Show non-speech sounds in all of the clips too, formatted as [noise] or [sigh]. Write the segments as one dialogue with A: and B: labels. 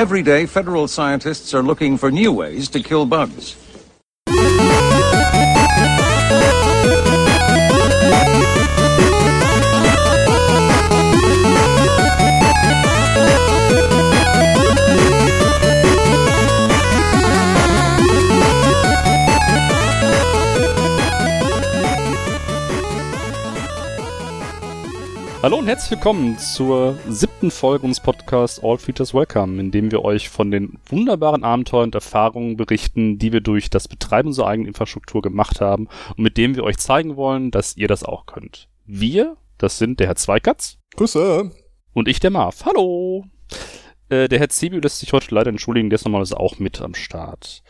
A: Every day, federal scientists are looking for new ways to kill bugs.
B: Hallo und herzlich willkommen zur siebten Folge unseres Podcasts All Features Welcome, in dem wir euch von den wunderbaren Abenteuern und Erfahrungen berichten, die wir durch das Betreiben unserer eigenen Infrastruktur gemacht haben und mit dem wir euch zeigen wollen, dass ihr das auch könnt. Wir, das sind der Herr Zweikatz.
C: Grüße.
B: Und ich, der Marv. Hallo. Äh, der Herr Zebi lässt sich heute leider entschuldigen, der ist normalerweise auch mit am Start.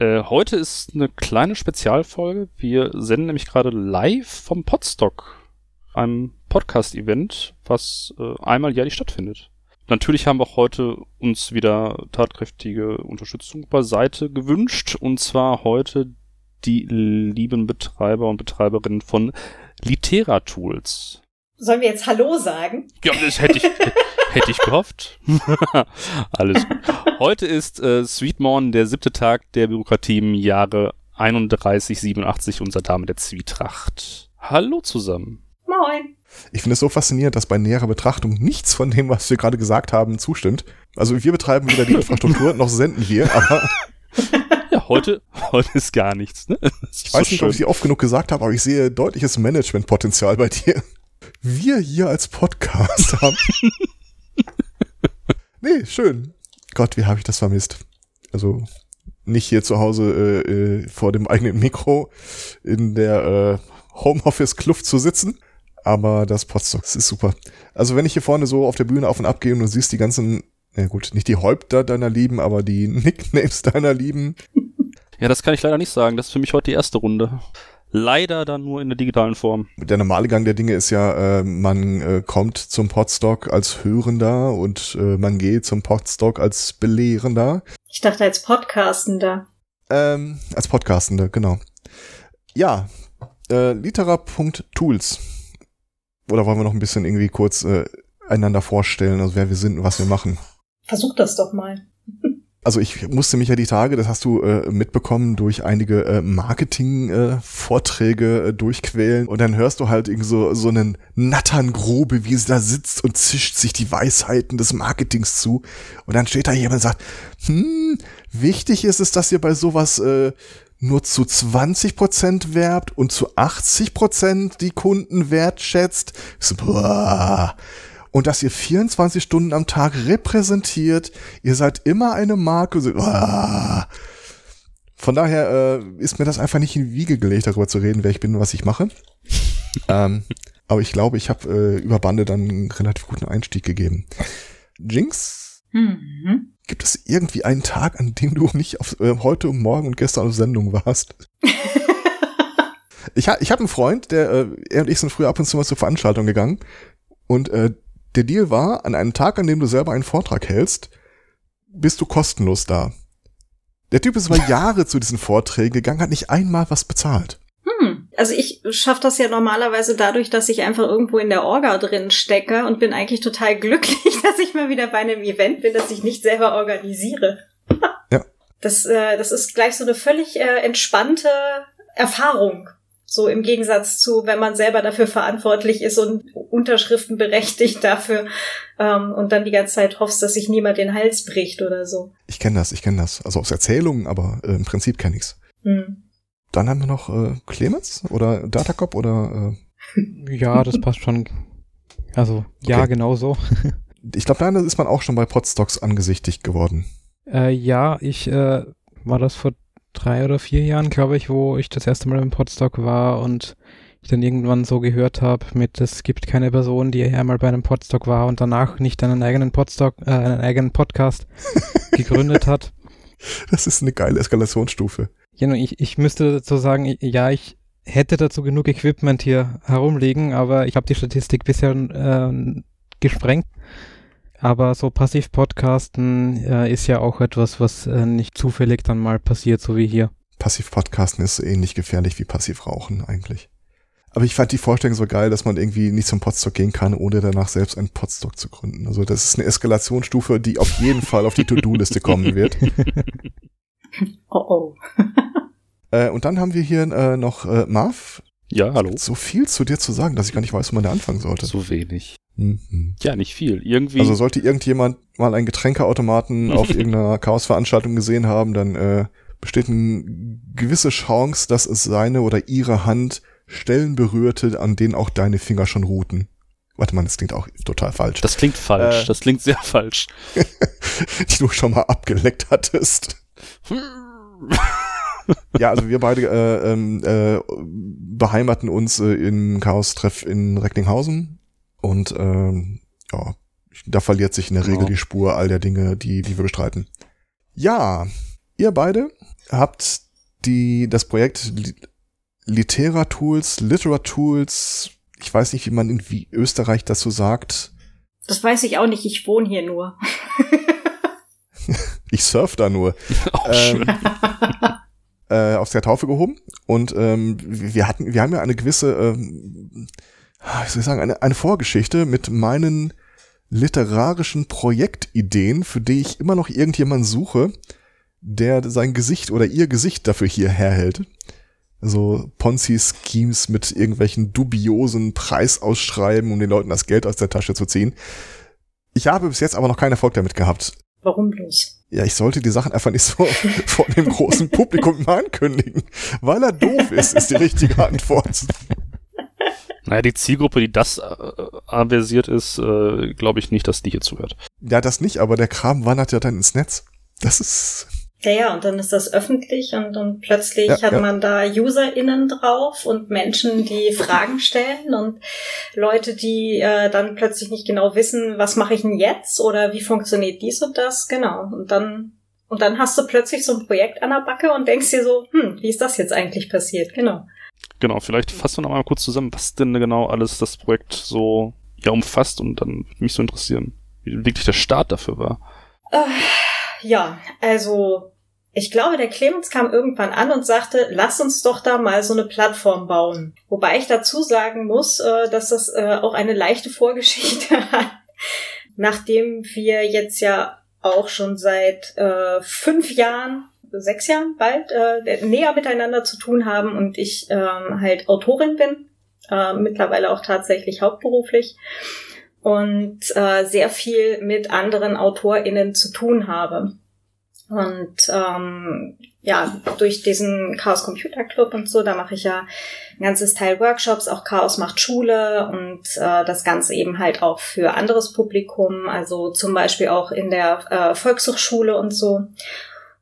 B: Äh, heute ist eine kleine Spezialfolge. Wir senden nämlich gerade live vom Podstock, einem Podcast-Event, was äh, einmal jährlich stattfindet. Natürlich haben wir auch heute uns wieder tatkräftige Unterstützung beiseite gewünscht, und zwar heute die lieben Betreiber und Betreiberinnen von Litera Tools.
D: Sollen wir jetzt Hallo sagen?
B: Ja, das hätte ich, hätte ich gehofft. [laughs] Alles gut. Heute ist äh, Sweetmorn, der siebte Tag der Bürokratie im Jahre 3187 unser Dame der Zwietracht. Hallo zusammen.
D: Moin.
C: Ich finde es so faszinierend, dass bei näherer Betrachtung nichts von dem, was wir gerade gesagt haben, zustimmt. Also wir betreiben wieder die [laughs] Infrastruktur, noch senden wir, aber
B: Ja, heute, heute ist gar nichts. Ne?
C: ich weiß nicht, ob ich dir oft genug gesagt habe, aber ich sehe deutliches Managementpotenzial bei dir. Wir hier als Podcast [laughs] haben. nee, schön. Gott, wie habe ich das vermisst. Also nicht hier zu Hause äh, äh, vor dem eigenen Mikro in der äh, Homeoffice-Kluft zu sitzen, aber das Potsdok, das ist super. Also wenn ich hier vorne so auf der Bühne auf und ab gehe und du siehst die ganzen, na gut, nicht die Häupter deiner Lieben, aber die [laughs] Nicknames deiner Lieben.
B: Ja, das kann ich leider nicht sagen. Das ist für mich heute die erste Runde. Leider dann nur in der digitalen Form.
C: Der normale Gang der Dinge ist ja, äh, man äh, kommt zum Podstock als Hörender und äh, man geht zum Podstock als Belehrender.
D: Ich dachte als Podcastender.
C: Ähm, als Podcastende, genau. Ja, äh, litera.tools. Oder wollen wir noch ein bisschen irgendwie kurz äh, einander vorstellen, also wer wir sind und was wir machen?
D: Versuch das doch mal. [laughs]
C: Also ich musste mich ja die Tage, das hast du äh, mitbekommen, durch einige äh, Marketing-Vorträge äh, durchquälen und dann hörst du halt irgendwie so, so einen Natterngrobe, wie sie da sitzt und zischt sich die Weisheiten des Marketings zu und dann steht da jemand und sagt, hm, wichtig ist es, dass ihr bei sowas äh, nur zu 20% werbt und zu 80% die Kunden wertschätzt. So. Und dass ihr 24 Stunden am Tag repräsentiert, ihr seid immer eine Marke. So. Von daher äh, ist mir das einfach nicht in die Wiege gelegt, darüber zu reden, wer ich bin und was ich mache. [laughs] ähm, aber ich glaube, ich habe äh, über Bande dann einen relativ guten Einstieg gegeben. Jinx,
D: Mhm.
C: Gibt es irgendwie einen Tag, an dem du nicht auf, äh, heute und morgen und gestern auf Sendung warst? [laughs] Ich, ha ich habe einen Freund, der, äh, er und ich sind früher ab und zu mal zur Veranstaltung gegangen. Und äh, der Deal war, an einem Tag, an dem du selber einen Vortrag hältst, bist du kostenlos da. Der Typ ist über [laughs] Jahre zu diesen Vorträgen gegangen, hat nicht einmal was bezahlt.
D: Also ich schaffe das ja normalerweise dadurch, dass ich einfach irgendwo in der Orga drin stecke und bin eigentlich total [laughs] glücklich, dass ich mal wieder bei einem Event bin, das ich nicht selber organisiere. [laughs]
C: Ja.
D: Das, äh, das ist gleich so eine völlig äh, entspannte Erfahrung. So im Gegensatz zu, wenn man selber dafür verantwortlich ist und Unterschriften berechtigt dafür ähm, und dann die ganze Zeit hoffst, dass sich niemand den Hals bricht oder so.
C: Ich kenne das, ich kenne das. Also aus Erzählungen, aber äh, im Prinzip kenne ich's.
D: Hm.
C: Dann haben wir noch äh, Clemens oder Datacop oder äh,
E: Ja, das passt schon. Also, ja,
C: Okay.
E: genau so. [laughs]
C: ich glaube, da ist man auch schon bei Podstocks angesichtigt geworden.
E: Äh, ja, ich äh, war das vor drei oder vier Jahren, glaube ich, wo ich das erste Mal im Podstock war und ich dann irgendwann so gehört habe mit, es gibt keine Person, die einmal bei einem Podstock war und danach nicht einen eigenen Podstock, äh, einen eigenen Podcast [laughs] gegründet hat.
C: Das ist eine geile Eskalationsstufe.
E: Ja, nun, ich, ich müsste dazu sagen, ja, ich hätte dazu genug Equipment hier herumliegen, aber ich habe die Statistik bisher äh, gesprengt. Aber so Passiv-Podcasten äh, ist ja auch etwas, was äh, nicht zufällig dann mal passiert, so wie hier.
C: Passiv-Podcasten ist so ähnlich gefährlich wie Passiv-Rauchen eigentlich. Aber ich fand die Vorstellung so geil, dass man irgendwie nicht zum Podstock gehen kann, ohne danach selbst einen Podstock zu gründen. Also das ist eine Eskalationsstufe, die auf jeden Fall auf die To-Do-Liste kommen wird. [laughs] [laughs]
D: Oh oh. [laughs]
C: Äh, und dann haben wir hier äh, noch äh, Marv.
B: Ja, hallo.
C: So viel zu dir zu sagen, dass ich gar nicht weiß, wo man da anfangen sollte.
B: So wenig.
C: Mhm.
B: Ja, nicht viel. Irgendwie.
C: Also sollte irgendjemand mal einen Getränkeautomaten [laughs] auf irgendeiner Chaosveranstaltung gesehen haben, dann äh, besteht eine gewisse Chance, dass es seine oder ihre Hand Stellen berührte, an denen auch deine Finger schon ruhten. Warte mal, das klingt auch total falsch.
B: das klingt falsch.
C: Äh.
B: das klingt sehr falsch. [laughs]
C: die du schon mal abgeleckt hattest. [laughs] Ja, also wir beide äh, ähm, äh, beheimaten uns äh, im Chaos-Treff in Recklinghausen und ähm, ja, da verliert sich in der Regel
B: Ja.
C: die Spur all der Dinge, die, die wir bestreiten. Ja, ihr beide habt die, das Projekt Li Literatools, Literatools, ich weiß nicht, wie man in wie Österreich dazu sagt.
D: Das weiß ich auch nicht, ich wohne hier nur. [laughs]
C: Ich surf da nur. [laughs]
B: Auch
C: Ähm, äh, aus der Taufe gehoben und ähm, wir hatten, wir haben ja eine gewisse, ähm, wie soll ich sagen, eine, eine Vorgeschichte mit meinen literarischen Projektideen, für die ich immer noch irgendjemanden suche, der sein Gesicht oder ihr Gesicht dafür hier herhält. So Ponzi-Schemes mit irgendwelchen dubiosen Preisausschreiben, um den Leuten das Geld aus der Tasche zu ziehen. Ich habe bis jetzt aber noch keinen Erfolg damit gehabt.
D: Warum bloß?
C: Ja, ich sollte die Sachen einfach nicht so [laughs] vor dem großen Publikum ankündigen. Weil er doof ist, ist die richtige Antwort.
B: Naja, die Zielgruppe, die das äh, aversiert ist, äh, glaube ich nicht, dass die hier zuhört.
C: Ja, das nicht, aber der Kram wandert ja dann ins Netz. Das ist.
D: Ja, ja, und dann ist das öffentlich und, und plötzlich
C: Ja,
D: hat
C: ja.
D: man da UserInnen drauf und Menschen, die [laughs] Fragen stellen und Leute, die äh, dann plötzlich nicht genau wissen, was mache ich denn jetzt oder wie funktioniert dies und das, genau. Und dann und dann hast du plötzlich so ein Projekt an der Backe und denkst dir so, hm, wie ist das jetzt eigentlich passiert? Genau.
B: Genau, vielleicht fassen wir noch mal kurz zusammen, was denn genau alles das Projekt so ja umfasst und dann würde mich so interessieren, wie wirklich der Start dafür war.
D: Äh, ja, also ich glaube, der Clemens kam irgendwann an und sagte, lass uns doch da mal so eine Plattform bauen. Wobei ich dazu sagen muss, äh, dass das äh, auch eine leichte Vorgeschichte [laughs] hat. Nachdem wir jetzt ja auch schon seit äh, fünf Jahren, sechs Jahren bald, äh, näher miteinander zu tun haben und ich ähm, halt Autorin bin, mittlerweile auch tatsächlich hauptberuflich und sehr viel mit anderen AutorInnen zu tun habe. Und ähm, ja, durch diesen Chaos Computer Club und so, da mache ich ja ein ganzes Teil Workshops, auch Chaos macht Schule und äh, das Ganze eben halt auch für anderes Publikum, also zum Beispiel auch in der äh, Volkshochschule und so.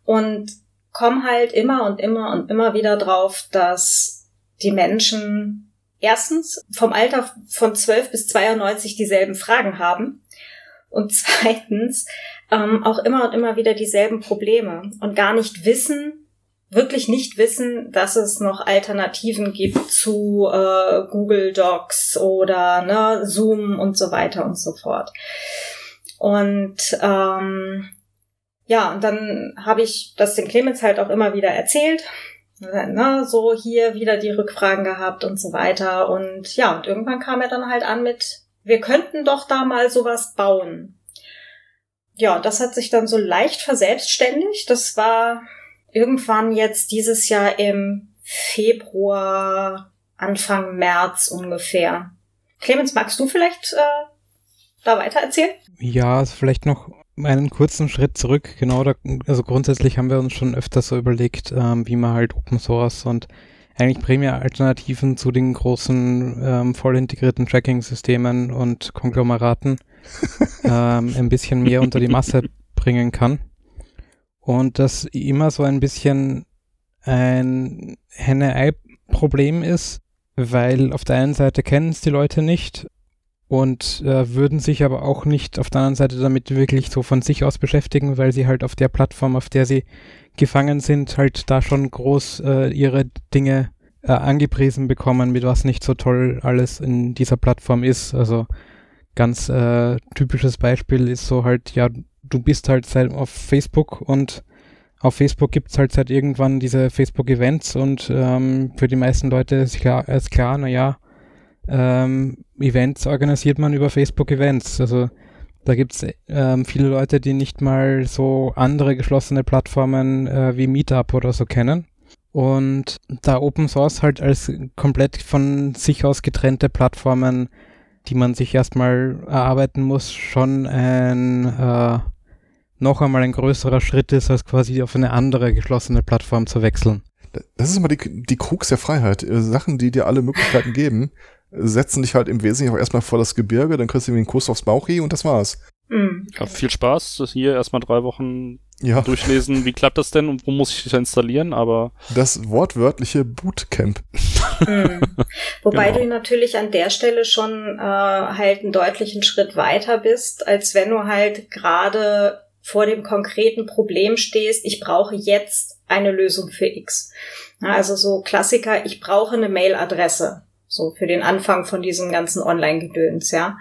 D: Und komme halt immer und immer und immer wieder drauf, dass die Menschen erstens vom Alter von 12 bis 92 dieselben Fragen haben und zweitens ähm, auch immer und immer wieder dieselben Probleme und gar nicht wissen, wirklich nicht wissen, dass es noch Alternativen gibt zu äh, Google Docs oder ne, Zoom und so weiter und so fort. Und ähm, ja, und dann habe ich das dem Clemens halt auch immer wieder erzählt. Ne, so hier wieder die Rückfragen gehabt und so weiter. Und ja, und irgendwann kam er dann halt an mit, wir könnten doch da mal sowas bauen. Ja, das hat sich dann so leicht verselbstständigt. Das war irgendwann jetzt dieses Jahr im Februar, Anfang März ungefähr. Clemens, magst du vielleicht äh, da weiter erzählen?
E: Ja, also vielleicht noch einen kurzen Schritt zurück. Genau, da, also grundsätzlich haben wir uns schon öfter so überlegt, ähm, wie man halt Open Source und eigentlich primär Alternativen zu den großen ähm, voll integrierten Tracking-Systemen und Konglomeraten [laughs] ähm, ein bisschen mehr unter die Masse bringen kann. Und das immer so ein bisschen ein Henne-Ei-Problem ist, weil auf der einen Seite kennen es die Leute nicht und äh, würden sich aber auch nicht auf der anderen Seite damit wirklich so von sich aus beschäftigen, weil sie halt auf der Plattform, auf der sie gefangen sind, halt da schon groß äh, ihre Dinge äh, angepriesen bekommen, mit was nicht so toll alles in dieser Plattform ist. Also ganz äh, typisches Beispiel ist so halt, ja, du bist halt seit auf Facebook und auf Facebook gibt's halt seit irgendwann diese Facebook-Events und ähm, für die meisten Leute ist klar, ist klar, naja, ja ähm, Events organisiert man über Facebook-Events. Also da gibt's ähm, viele Leute, die nicht mal so andere geschlossene Plattformen äh, wie Meetup oder so kennen. Und da Open Source halt als komplett von sich aus getrennte Plattformen, die man sich erstmal erarbeiten muss, schon ein äh, noch einmal ein größerer Schritt ist, als quasi auf eine andere geschlossene Plattform zu wechseln.
C: Das ist immer die, die Krux der Freiheit. Äh, Sachen, die dir alle Möglichkeiten geben, setzen dich halt im Wesentlichen auch erstmal vor das Gebirge, dann kriegst du irgendwie einen Kuss aufs Bauchi und das war's.
D: Mhm.
B: Ja, viel Spaß. Das Hier erstmal drei Wochen
C: Ja,
B: durchlesen, wie klappt das denn und wo muss ich das installieren, aber
C: das wortwörtliche Bootcamp.
D: Mhm. [laughs] Wobei
B: Genau.
D: du natürlich an der Stelle schon äh, halt einen deutlichen Schritt weiter bist, als wenn du halt gerade vor dem konkreten Problem stehst, ich brauche jetzt eine Lösung für X. Also so Klassiker, ich brauche eine Mailadresse. So für den Anfang von diesem ganzen Online-Gedöns, ja.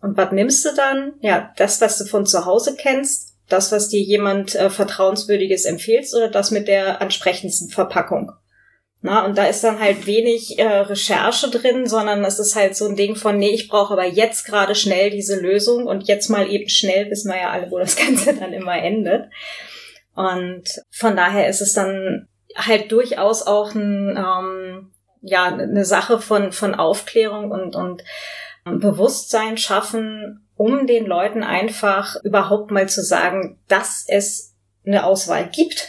D: Und was nimmst du dann? Ja, das, was du von zu Hause kennst, das, was dir jemand äh, Vertrauenswürdiges empfiehlt, oder das mit der ansprechendsten Verpackung. Na, und da ist dann halt wenig äh, Recherche drin, sondern es ist halt so ein Ding von, nee, ich brauche aber jetzt gerade schnell diese Lösung und jetzt mal eben schnell, wissen wir ja alle, wo das [laughs] Ganze dann immer endet. Und von daher ist es dann halt durchaus auch ein, ähm, ja, eine Sache von, von Aufklärung und, und Bewusstsein schaffen, um den Leuten einfach überhaupt mal zu sagen, dass es eine Auswahl gibt.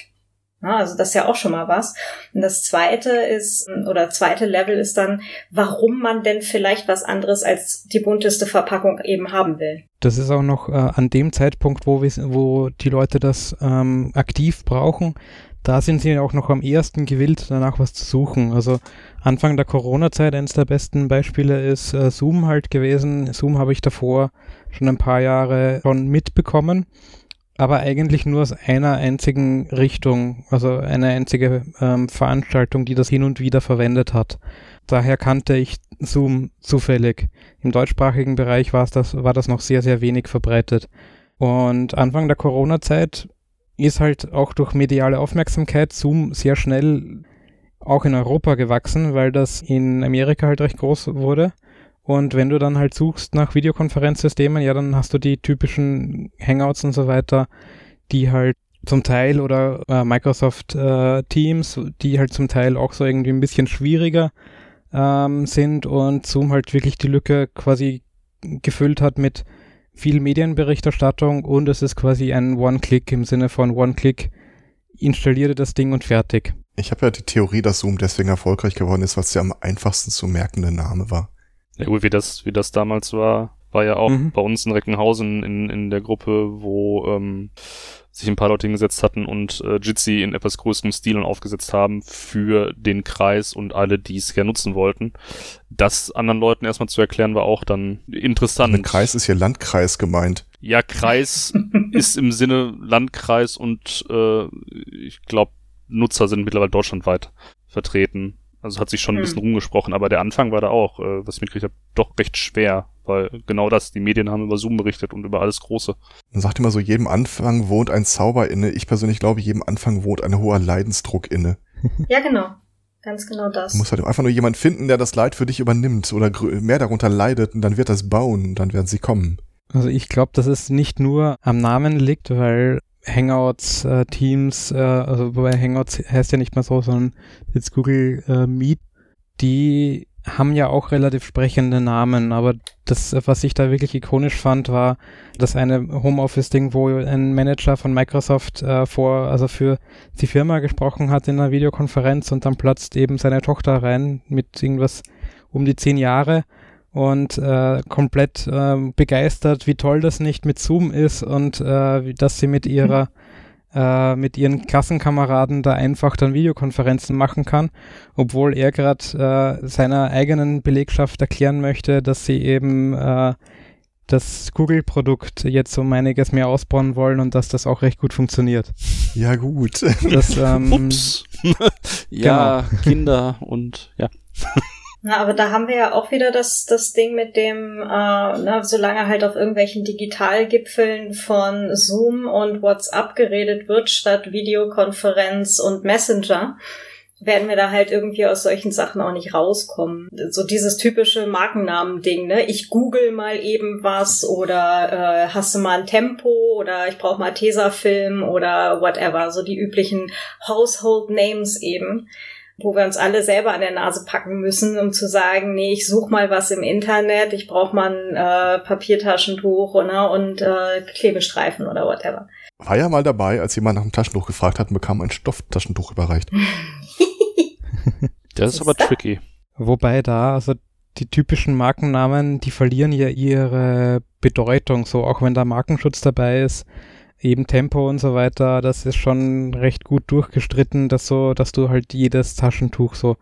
D: Ja, also das ist ja auch schon mal was. Und das zweite ist, oder zweite Level ist dann, warum man denn vielleicht was anderes als die bunteste Verpackung eben haben will.
E: Das ist auch noch äh, an dem Zeitpunkt, wo, wir, wo die Leute das ähm, aktiv brauchen. Da sind sie auch noch am ehesten gewillt, danach was zu suchen. Also Anfang der Corona-Zeit, eines der besten Beispiele ist äh, Zoom halt gewesen. Zoom habe ich davor schon ein paar Jahre schon mitbekommen, aber eigentlich nur aus einer einzigen Richtung, also eine einzige ähm, Veranstaltung, die das hin und wieder verwendet hat. Daher kannte ich Zoom zufällig. Im deutschsprachigen Bereich war, das, war das noch sehr, sehr wenig verbreitet. Und Anfang der Corona-Zeit ist halt auch durch mediale Aufmerksamkeit Zoom sehr schnell auch in Europa gewachsen, weil das in Amerika halt recht groß wurde. Und wenn du dann halt suchst nach Videokonferenzsystemen, ja, dann hast du die typischen Hangouts und so weiter, die halt zum Teil oder äh, Microsoft äh, Teams, die halt zum Teil auch so irgendwie ein bisschen schwieriger ähm, sind und Zoom halt wirklich die Lücke quasi gefüllt hat mit viel Medienberichterstattung und es ist quasi ein One-Click im Sinne von One-Click, installiere das Ding und fertig.
C: Ich habe ja die Theorie, dass Zoom deswegen erfolgreich geworden ist, weil es der am einfachsten zu merkende Name war.
B: ja gut, wie das, wie das damals war, war ja auch
E: Mhm.
B: bei uns in Recklinghausen in, in der Gruppe, wo ähm, sich ein paar Leute hingesetzt hatten und äh, Jitsi in etwas größerem Stil und aufgesetzt haben für den Kreis und alle, die es gerne nutzen wollten. Das anderen Leuten erstmal zu erklären, war auch dann interessant.
C: Ein Kreis ist hier Landkreis gemeint.
B: Ja, Kreis [laughs] ist im Sinne Landkreis und äh, ich glaube, Nutzer sind mittlerweile deutschlandweit vertreten. Also hat sich schon ein
D: Hm.
B: bisschen rumgesprochen, aber der Anfang war da auch, äh, was ich mitgekriegt habe, doch recht schwer, weil genau das, die Medien haben über Zoom berichtet und über alles Große.
C: Man sagt immer so, jedem Anfang wohnt ein Zauber inne. Ich persönlich glaube, jedem Anfang wohnt ein hoher Leidensdruck inne. [laughs]
D: Ja, genau. Ganz genau das.
C: Du musst halt einfach nur jemand finden, der das Leid für dich übernimmt oder mehr darunter leidet und dann wird das bauen und dann werden sie kommen.
E: Also ich glaube, dass es nicht nur am Namen liegt, weil Hangouts, äh, Teams, äh, also wobei Hangouts heißt ja nicht mehr so, sondern jetzt Google äh, Meet, die haben ja auch relativ sprechende Namen, aber das, was ich da wirklich ikonisch fand, war das eine Homeoffice-Ding, wo ein Manager von Microsoft äh, vor, also für die Firma gesprochen hat in einer Videokonferenz und dann platzt eben seine Tochter rein mit irgendwas um die zehn Jahre und äh, komplett äh, begeistert, wie toll das nicht mit Zoom ist und äh, dass sie mit ihrer äh, mit ihren Klassenkameraden da einfach dann Videokonferenzen machen kann, obwohl er gerade äh, seiner eigenen Belegschaft erklären möchte, dass sie eben äh, das Google-Produkt jetzt um einiges mehr ausbauen wollen und dass das auch recht gut funktioniert.
C: Ja, gut.
E: Das, ähm,
B: Ups. [laughs] ja, Kinder und ja. [laughs]
D: Na, aber da haben wir ja auch wieder das, das Ding mit dem, äh, na, solange halt auf irgendwelchen Digitalgipfeln von Zoom und WhatsApp geredet wird, statt Videokonferenz und Messenger, werden wir da halt irgendwie aus solchen Sachen auch nicht rauskommen. So dieses typische Markennamen-Ding, ne? Ich google mal eben was oder äh, hast du mal ein Tempo oder ich brauche mal Tesafilm oder whatever. So die üblichen Household Names eben wo wir uns alle selber an der Nase packen müssen, um zu sagen, nee, ich suche mal was im Internet, ich brauche mal ein äh, Papiertaschentuch ne, und äh, Klebestreifen oder whatever.
C: War ja mal dabei, als jemand nach einem Taschentuch gefragt hat und bekam ein Stofftaschentuch überreicht. [laughs]
B: das ist aber tricky.
E: Wobei da, also die typischen Markennamen, die verlieren ja ihre Bedeutung, so auch wenn da Markenschutz dabei ist eben Tempo und so weiter, das ist schon recht gut durchgestritten, dass so, dass du halt jedes Taschentuch so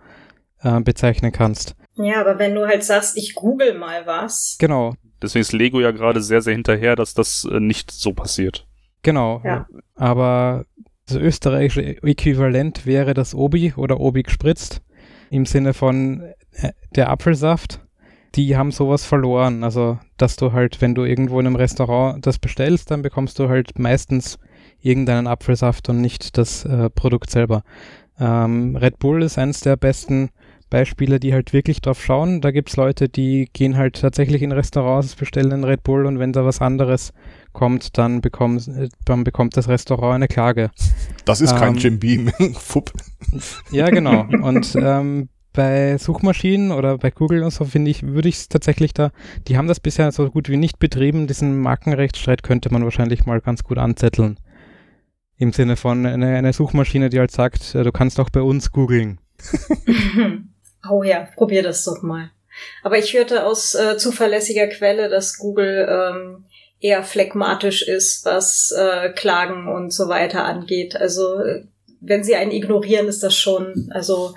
E: äh, bezeichnen kannst.
D: Ja, aber wenn du halt sagst, ich google mal was.
E: Genau.
B: Deswegen ist Lego ja gerade sehr, sehr hinterher, dass das äh, nicht so passiert.
E: Genau.
D: Ja.
E: Aber das österreichische Äquivalent wäre das Obi oder Obi gespritzt im Sinne von äh, der Apfelsaft die haben sowas verloren. Also, dass du halt, wenn du irgendwo in einem Restaurant das bestellst, dann bekommst du halt meistens irgendeinen Apfelsaft und nicht das äh, Produkt selber. Ähm, Red Bull ist eines der besten Beispiele, die halt wirklich drauf schauen. Da gibt's Leute, die gehen halt tatsächlich in Restaurants, bestellen einen Red Bull und wenn da was anderes kommt, dann, bekommt, dann bekommt das Restaurant eine Klage.
C: Das ist kein ähm, Jim Beam. [laughs] Fupp.
E: Ja, genau. [laughs] Und ähm, bei Suchmaschinen oder bei Google und so finde ich, würde ich es tatsächlich da, die haben das bisher so gut wie nicht betrieben. Diesen Markenrechtsstreit könnte man wahrscheinlich mal ganz gut anzetteln. Im Sinne von eine, eine Suchmaschine, die halt sagt, äh, du kannst auch bei uns googeln. [laughs]
D: oh ja, probier das doch mal. Aber ich hörte aus äh, zuverlässiger Quelle, dass Google ähm, eher phlegmatisch ist, was äh, Klagen und so weiter angeht. Also äh, wenn sie einen ignorieren, ist das schon, also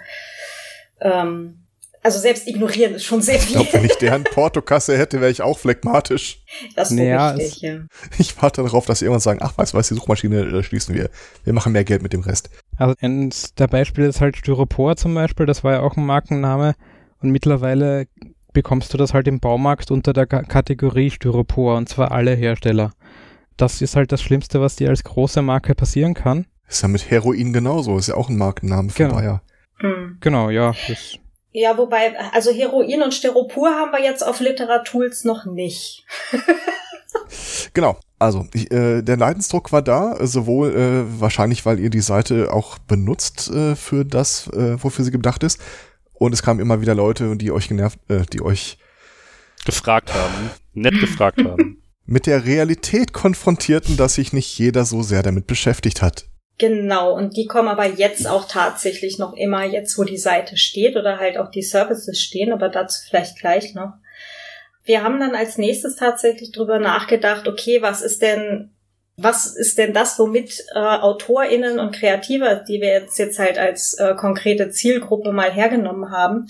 D: ähm, also selbst ignorieren ist schon sehr viel.
C: Ich glaube, wenn ich deren [laughs] Portokasse hätte, wäre ich auch phlegmatisch.
D: Das ist naja, richtig, ja.
C: Ich warte darauf, dass sie irgendwann sagen, ach, weißt du was, die Suchmaschine äh, schließen wir. Wir machen mehr Geld mit dem Rest.
E: Also eins der Beispiele ist halt Styropor zum Beispiel, das war ja auch ein Markenname. Und mittlerweile bekommst du das halt im Baumarkt unter der K Kategorie Styropor und zwar alle Hersteller. Das ist halt das Schlimmste, was dir als große Marke passieren kann.
C: Ist ja mit Heroin genauso, ist ja auch ein Markenname für
E: genau.
C: Bayer.
E: Mhm. Genau, ja. Das
D: ja, wobei, also Heroin und Styropor haben wir jetzt auf Literatools noch nicht.
C: genau. Also, ich, äh, der Leidensdruck war da, sowohl äh, wahrscheinlich, weil ihr die Seite auch benutzt äh, für das, äh, wofür sie gedacht ist. Und es kamen immer wieder Leute, die euch genervt, äh, die euch
B: gefragt haben, nett gefragt haben. [laughs]
C: Mit der Realität konfrontierten, dass sich nicht jeder so sehr damit beschäftigt hat.
D: Genau, und die kommen aber jetzt auch tatsächlich noch immer, jetzt wo die Seite steht oder halt auch die Services stehen, aber dazu vielleicht gleich noch. Wir haben dann als nächstes tatsächlich drüber nachgedacht, okay, was ist denn, was ist denn das, womit äh, AutorInnen und Kreative, die wir jetzt, jetzt halt als äh, konkrete Zielgruppe mal hergenommen haben,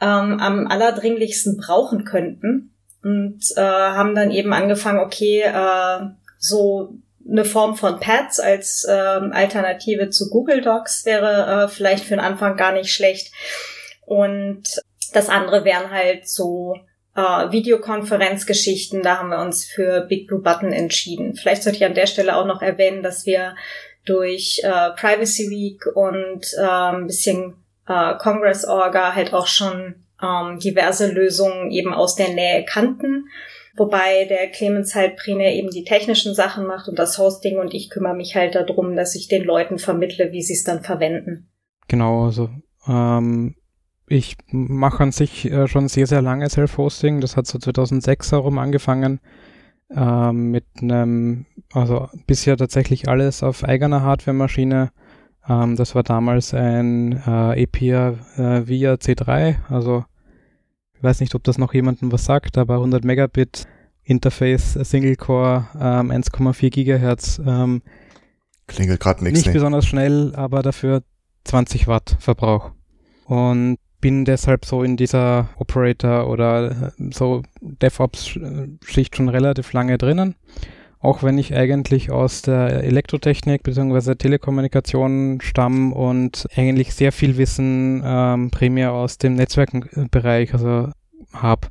D: ähm, am allerdringlichsten brauchen könnten. Und äh, haben dann eben angefangen, okay, äh, so eine Form von Pads als ähm, Alternative zu Google Docs wäre äh, vielleicht für den Anfang gar nicht schlecht. Und das andere wären halt so äh, Videokonferenzgeschichten. Da haben wir uns für Big Blue Button entschieden. Vielleicht sollte ich an der Stelle auch noch erwähnen, dass wir durch äh, Privacy Week und äh, ein bisschen äh, Congress Orga halt auch schon ähm, diverse Lösungen eben aus der Nähe kannten Wobei der Clemens halt primär eben die technischen Sachen macht und das Hosting und ich kümmere mich halt darum, dass ich den Leuten vermittle, wie sie es dann verwenden.
E: Genau, also ähm, ich mache an sich äh, schon sehr, sehr lange Self-Hosting. Das hat so 2006 herum angefangen ähm, mit einem, also bisher tatsächlich alles auf eigener Hardware-Maschine. Ähm, das war damals ein äh, API äh, via C3, also ich weiß nicht, ob das noch jemandem was sagt, aber 100 Megabit Interface, Single Core, ähm, 1,4 Gigahertz. Ähm,
C: Klingelt gerade nichts.
E: Nicht nee. besonders schnell, aber dafür 20 Watt Verbrauch. Und bin deshalb so in dieser Operator oder äh, so DevOps-Schicht schon relativ lange drinnen. Auch wenn ich eigentlich aus der Elektrotechnik bzw. Telekommunikation stamme und eigentlich sehr viel Wissen ähm, primär aus dem Netzwerkenbereich also habe.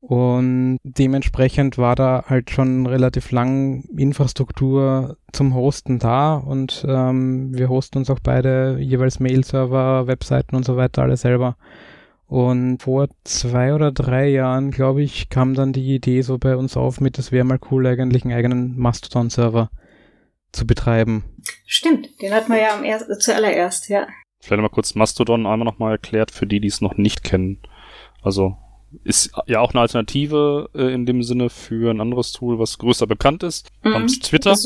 E: Und dementsprechend war da halt schon relativ lang Infrastruktur zum Hosten da und ähm, wir hosten uns auch beide jeweils Mail-Server, Webseiten und so weiter alle selber. Und vor zwei oder drei Jahren, glaube ich, kam dann die Idee so bei uns auf mit, es wäre mal cool, eigentlich einen eigenen Mastodon-Server zu betreiben.
D: Stimmt, den hatten wir ja am er zuallererst, ja.
B: Vielleicht mal kurz Mastodon einmal nochmal erklärt für die, die es noch nicht kennen. Also ist ja auch eine Alternative äh, in dem Sinne für ein anderes Tool, was größer bekannt ist, mhm. namens Twitter.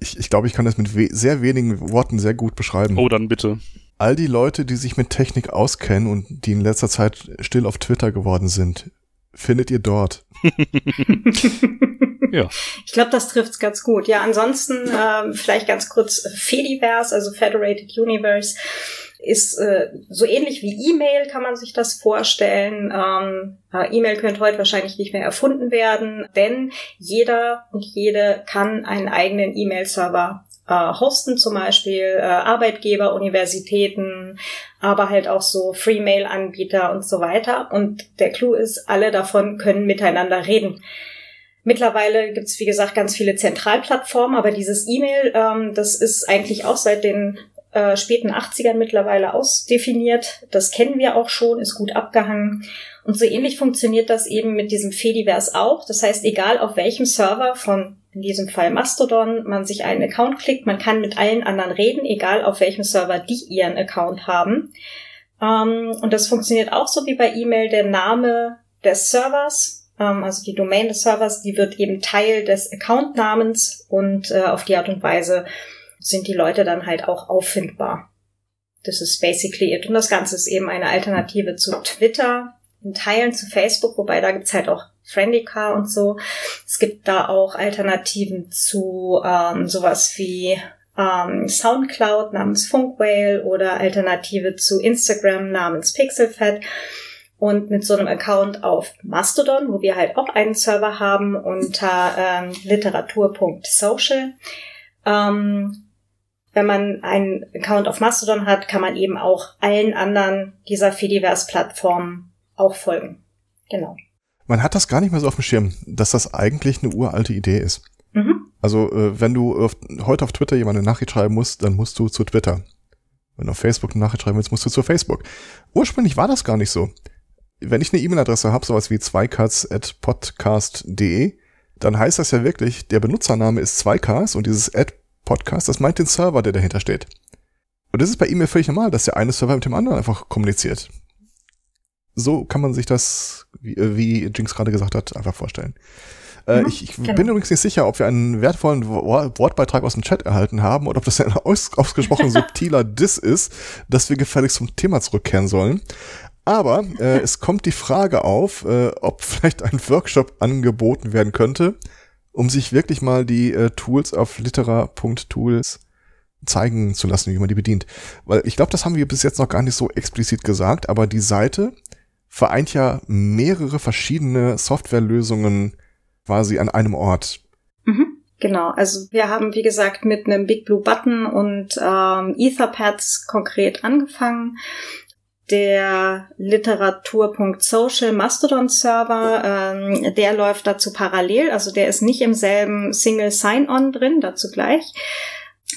C: Ich, ich glaube, ich kann das mit we sehr wenigen Worten sehr gut beschreiben.
B: Oh, dann bitte.
C: All die Leute, die sich mit Technik auskennen und die in letzter Zeit still auf Twitter geworden sind, findet ihr dort. [laughs]
D: ja. Ich glaube, das trifft's ganz gut. Ja, ansonsten äh, vielleicht ganz kurz Fediverse, also Federated Universe ist äh, so ähnlich wie E-Mail, kann man sich das vorstellen. Ähm, äh, E-Mail könnte heute wahrscheinlich nicht mehr erfunden werden, denn jeder und jede kann einen eigenen E-Mail-Server äh, hosten, zum Beispiel äh, Arbeitgeber, Universitäten, aber halt auch so Free-Mail-Anbieter und so weiter. Und der Clou ist, alle davon können miteinander reden. Mittlerweile gibt's wie gesagt, ganz viele Zentralplattformen, aber dieses E-Mail, ähm, das ist eigentlich auch seit den äh, späten 80ern mittlerweile ausdefiniert. Das kennen wir auch schon, ist gut abgehangen. Und so ähnlich funktioniert das eben mit diesem Fediverse auch. Das heißt, egal auf welchem Server von in diesem Fall Mastodon man sich einen Account klickt, man kann mit allen anderen reden, egal auf welchem Server die ihren Account haben. Ähm, und das funktioniert auch so wie bei E-Mail. Der Name des Servers, ähm, also die Domain des Servers, die wird eben Teil des Accountnamens und äh, auf die Art und Weise sind die Leute dann halt auch auffindbar. Das ist basically it. Und das Ganze ist eben eine Alternative zu Twitter, in Teilen zu Facebook, wobei da gibt's halt auch Friendica und so. Es gibt da auch Alternativen zu ähm, sowas wie ähm, Soundcloud namens Funkwhale oder Alternative zu Instagram namens Pixelfed. Und mit so einem Account auf Mastodon, wo wir halt auch einen Server haben unter ähm, literatur.social, ähm, wenn man einen Account auf Mastodon hat, kann man eben auch allen anderen dieser Fediverse-Plattformen auch folgen. Genau.
C: Man hat das gar nicht mehr so auf dem Schirm, dass das eigentlich eine uralte Idee ist. Mhm. Also, äh, wenn du auf, heute auf Twitter jemand eine Nachricht schreiben musst, dann musst du zu Twitter. Wenn du auf Facebook eine Nachricht schreiben willst, musst du zu Facebook. Ursprünglich war das gar nicht so. Wenn ich eine E-Mail-Adresse habe, sowas wie zweikatz.podcast.de, dann heißt das ja wirklich, der Benutzername ist zweikatz und dieses Ad Podcast, das meint den Server, der dahinter steht. Und das ist bei E-Mail völlig normal, dass der eine Server mit dem anderen einfach kommuniziert. So kann man sich das, wie, äh, wie Jinx gerade gesagt hat, einfach vorstellen. Äh, mhm, ich, ich genau. bin übrigens nicht sicher, ob wir einen wertvollen Wortbeitrag aus dem Chat erhalten haben oder ob das ein [laughs] aus, ausgesprochen [laughs] subtiler Diss ist, dass wir gefälligst zum Thema zurückkehren sollen. Aber äh, es kommt die Frage auf, äh, ob [laughs] vielleicht ein Workshop angeboten werden könnte, um sich wirklich mal die äh, Tools auf litera.tools zeigen zu lassen, wie man die bedient. Weil ich glaube, das haben wir bis jetzt noch gar nicht so explizit gesagt, aber die Seite vereint ja mehrere verschiedene Softwarelösungen quasi an einem Ort.
D: Mhm, genau, also wir haben, wie gesagt, mit einem Big Blue Button und ähm, Etherpads konkret angefangen der Literatur.social Mastodon Server, ähm, der läuft dazu parallel, also der ist nicht im selben Single Sign-On drin, dazu gleich.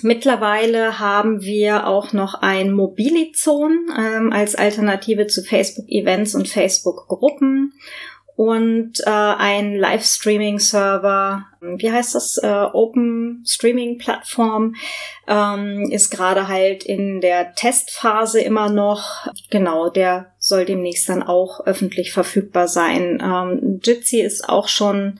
D: Mittlerweile haben wir auch noch ein Mobilizon ähm, als Alternative zu Facebook-Events und Facebook-Gruppen und äh, ein Livestreaming-Server, wie heißt das, äh, Open Streaming-Plattform, ähm, ist gerade halt in der Testphase immer noch. Genau, der soll demnächst dann auch öffentlich verfügbar sein. Ähm, Jitsi ist auch schon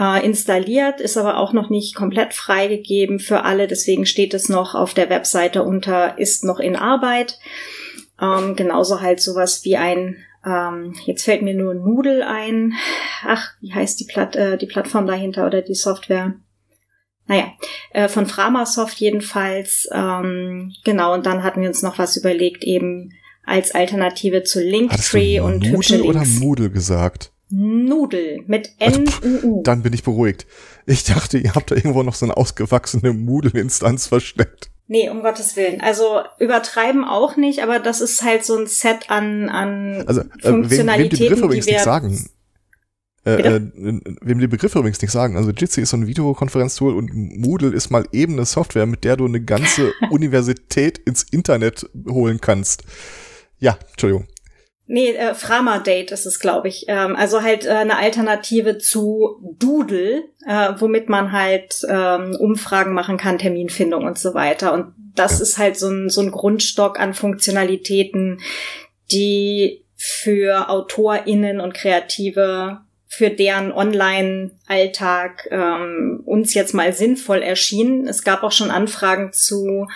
D: äh, installiert, ist aber auch noch nicht komplett freigegeben für alle, deswegen steht es noch auf der Webseite unter ist noch in Arbeit. Ähm, genauso halt sowas wie ein ähm, jetzt fällt mir nur Noodle ein. Ach, wie heißt die, Platt, äh, die Plattform dahinter oder die Software? Naja, äh, von Framasoft jedenfalls. Ähm, genau, und dann hatten wir uns noch was überlegt, eben als Alternative zu Linktree und
C: Noodle hübsche Links. oder Moodle gesagt?
D: Noodle mit N-U-U.
C: Dann bin ich beruhigt. Ich dachte, ihr habt da irgendwo noch so eine ausgewachsene Moodle-Instanz versteckt.
D: Nee, um Gottes Willen. Also übertreiben auch nicht, aber das ist halt so ein Set an, an
C: also, äh, Funktionalitäten, wem, wem die Begriffe übrigens nicht sagen. Äh,
D: Bitte?
C: äh, wem die Begriffe übrigens nicht sagen. Also Jitsi ist so ein Videokonferenztool und Moodle ist mal eben eine Software, mit der du eine ganze [laughs] Universität ins Internet holen kannst. Ja, Entschuldigung.
D: Nee, äh, Frama-Date ist es, glaube ich. Ähm, also halt äh, eine Alternative zu Doodle, äh, womit man halt ähm, Umfragen machen kann, Terminfindung und so weiter. Und das ist halt so ein, so ein Grundstock an Funktionalitäten, die für AutorInnen und Kreative, für deren Online-Alltag ähm, uns jetzt mal sinnvoll erschienen. Es gab auch schon Anfragen zu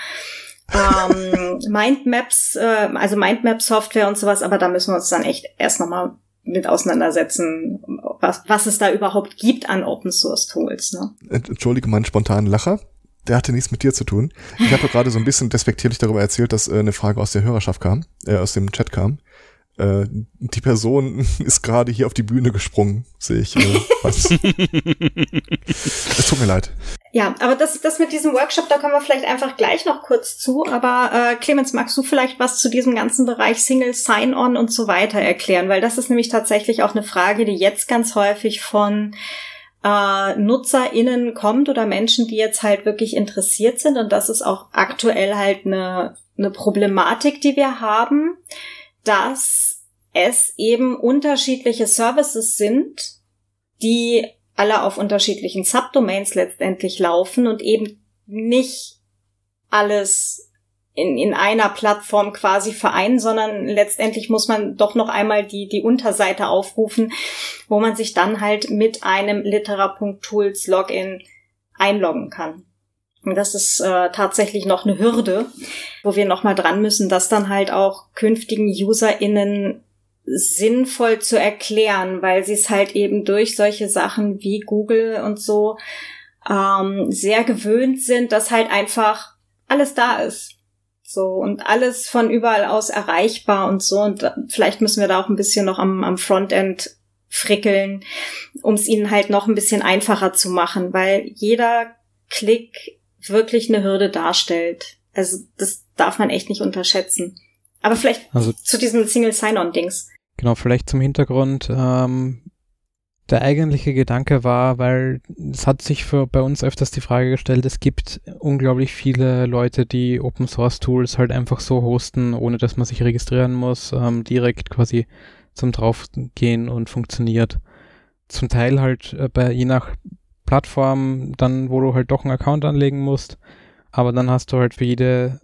D: ähm, Mindmaps, äh, also Mindmap-Software und sowas, aber da müssen wir uns dann echt erst nochmal mit auseinandersetzen, was, was es da überhaupt gibt an Open Source Tools. Ne?
C: Ent- Entschuldige meinen spontanen Lacher. Der hatte nichts mit dir zu tun. Ich habe [laughs] gerade so ein bisschen despektierlich darüber erzählt, dass äh, eine Frage aus der Hörerschaft kam, äh, aus dem Chat kam. Äh, die Person [laughs] ist gerade hier auf die Bühne gesprungen, sehe ich. Äh, was. [laughs] es tut mir leid.
D: Ja, aber das, das mit diesem Workshop, da kommen wir vielleicht einfach gleich noch kurz zu. Aber äh, Clemens, magst du vielleicht was zu diesem ganzen Bereich Single Sign-On und so weiter erklären? Weil das ist nämlich tatsächlich auch eine Frage, die jetzt ganz häufig von äh, NutzerInnen kommt oder Menschen, die jetzt halt wirklich interessiert sind. Und das ist auch aktuell halt eine, eine Problematik, die wir haben, dass es eben unterschiedliche Services sind, die alle auf unterschiedlichen Subdomains letztendlich laufen und eben nicht alles in, in einer Plattform quasi vereinen, sondern letztendlich muss man doch noch einmal die, die Unterseite aufrufen, wo man sich dann halt mit einem litera.tools Login einloggen kann. Das ist äh, tatsächlich noch eine Hürde, wo wir noch mal dran müssen, das dann halt auch künftigen UserInnen sinnvoll zu erklären, weil sie es halt eben durch solche Sachen wie Google und so ähm, sehr gewöhnt sind, dass halt einfach alles da ist. So und alles von überall aus erreichbar und so. Und da- vielleicht müssen wir da auch ein bisschen noch am, am Frontend frickeln, um es ihnen halt noch ein bisschen einfacher zu machen, weil jeder Klick wirklich eine Hürde darstellt. Also das darf man echt nicht unterschätzen. Aber vielleicht
E: Also
D: zu diesem Single Sign-On-Dings.
E: Genau, vielleicht zum Hintergrund. Ähm, der eigentliche Gedanke war, weil es hat sich für bei uns öfters die Frage gestellt, es gibt unglaublich viele Leute, die Open Source Tools halt einfach so hosten, ohne dass man sich registrieren muss, ähm, direkt quasi zum draufgehen und funktioniert. Zum Teil halt äh, bei je nach Plattform dann, wo du halt doch einen Account anlegen musst, aber dann hast du halt für jede